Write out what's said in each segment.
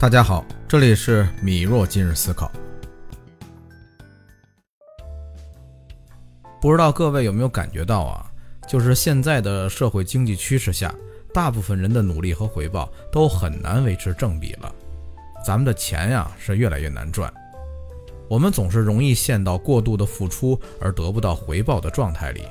大家好，这里是米若今日思考。不知道各位有没有感觉到啊？就是现在的社会经济趋势下，大部分人的努力和回报都很难维持正比了。咱们的钱呀是越来越难赚，我们总是容易陷到过度的付出而得不到回报的状态里。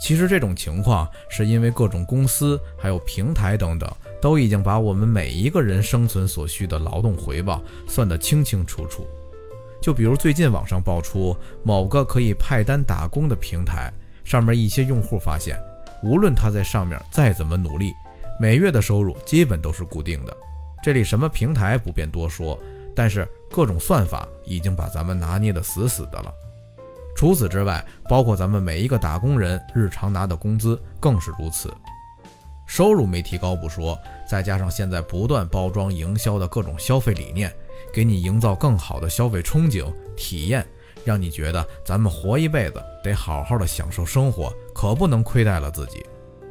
其实这种情况是因为各种公司还有平台等等。都已经把我们每一个人生存所需的劳动回报算得清清楚楚。就比如最近网上爆出某个可以派单打工的平台，上面一些用户发现，无论他在上面再怎么努力，每月的收入基本都是固定的。这里什么平台不便多说，但是各种算法已经把咱们拿捏得死死的了。除此之外，包括咱们每一个打工人日常拿的工资更是如此。收入没提高不说，再加上现在不断包装营销的各种消费理念，给你营造更好的消费憧憬体验，让你觉得咱们活一辈子得好好的享受生活，可不能亏待了自己。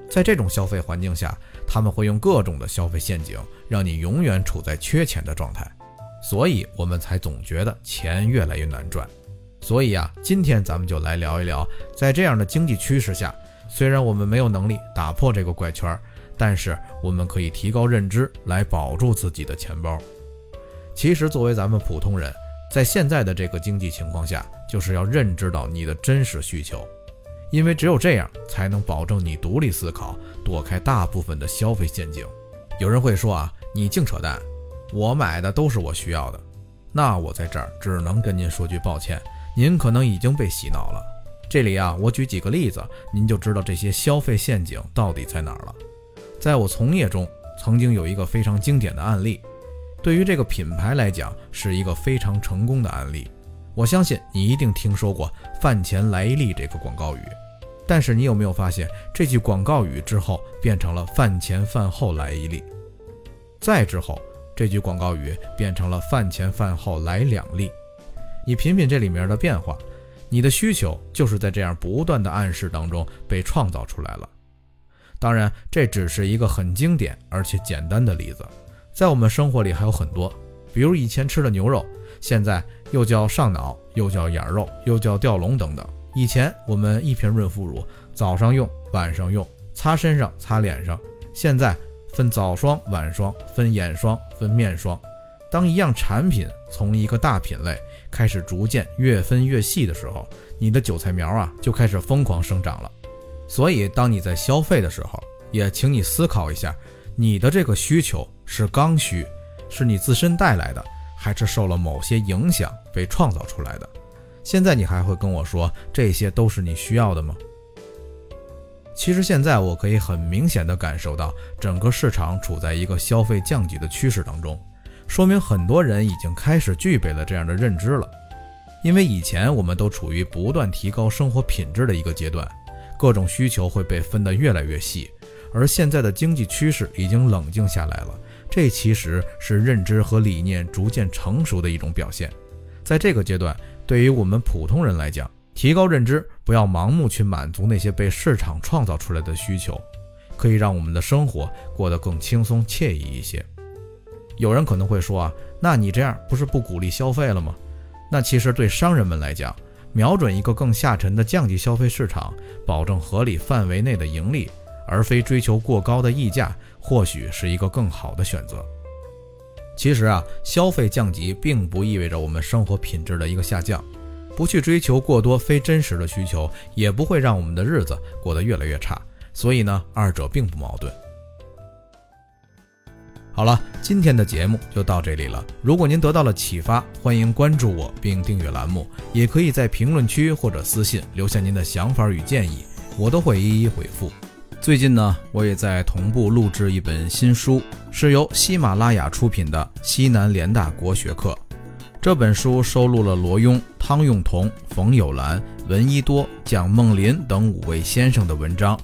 在这种消费环境下，他们会用各种的消费陷阱，让你永远处在缺钱的状态，所以我们才总觉得钱越来越难赚。所以啊，今天咱们就来聊一聊，在这样的经济趋势下。虽然我们没有能力打破这个怪圈，但是我们可以提高认知来保住自己的钱包。其实，作为咱们普通人，在现在的这个经济情况下，就是要认知到你的真实需求，因为只有这样才能保证你独立思考，躲开大部分的消费陷阱。有人会说啊，你净扯淡，我买的都是我需要的。那我在这儿只能跟您说句抱歉，您可能已经被洗脑了。这里啊，我举几个例子，您就知道这些消费陷阱到底在哪儿了。在我从业中，曾经有一个非常经典的案例，对于这个品牌来讲，是一个非常成功的案例。我相信你一定听说过“饭前来一粒”这个广告语，但是你有没有发现，这句广告语之后变成了“饭前饭后来一粒”，再之后，这句广告语变成了“饭前饭后来两粒”。你品品这里面的变化。你的需求就是在这样不断的暗示当中被创造出来了。当然，这只是一个很经典而且简单的例子，在我们生活里还有很多，比如以前吃的牛肉，现在又叫上脑，又叫眼肉，又叫吊龙等等。以前我们一瓶润肤乳，早上用，晚上用，擦身上，擦脸上，现在分早霜、晚霜，分眼霜，分面霜。当一样产品从一个大品类开始逐渐越分越细的时候，你的韭菜苗啊就开始疯狂生长了。所以，当你在消费的时候，也请你思考一下，你的这个需求是刚需，是你自身带来的，还是受了某些影响被创造出来的？现在你还会跟我说这些都是你需要的吗？其实现在我可以很明显的感受到，整个市场处在一个消费降级的趋势当中。说明很多人已经开始具备了这样的认知了，因为以前我们都处于不断提高生活品质的一个阶段，各种需求会被分得越来越细，而现在的经济趋势已经冷静下来了，这其实是认知和理念逐渐成熟的一种表现。在这个阶段，对于我们普通人来讲，提高认知，不要盲目去满足那些被市场创造出来的需求，可以让我们的生活过得更轻松惬意一些。有人可能会说啊，那你这样不是不鼓励消费了吗？那其实对商人们来讲，瞄准一个更下沉的降级消费市场，保证合理范围内的盈利，而非追求过高的溢价，或许是一个更好的选择。其实啊，消费降级并不意味着我们生活品质的一个下降，不去追求过多非真实的需求，也不会让我们的日子过得越来越差。所以呢，二者并不矛盾。好了，今天的节目就到这里了。如果您得到了启发，欢迎关注我并订阅栏目，也可以在评论区或者私信留下您的想法与建议，我都会一一回复。最近呢，我也在同步录制一本新书，是由喜马拉雅出品的《西南联大国学课》。这本书收录了罗庸、汤用彤、冯友兰、闻一多、蒋梦麟等五位先生的文章，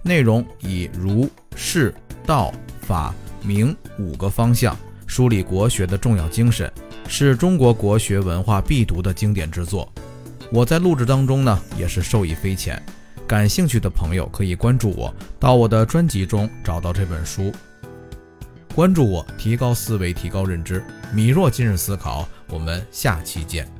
内容以儒、释、道、法。明五个方向梳理国学的重要精神，是中国国学文化必读的经典之作。我在录制当中呢，也是受益匪浅。感兴趣的朋友可以关注我，到我的专辑中找到这本书。关注我，提高思维，提高认知。米若今日思考，我们下期见。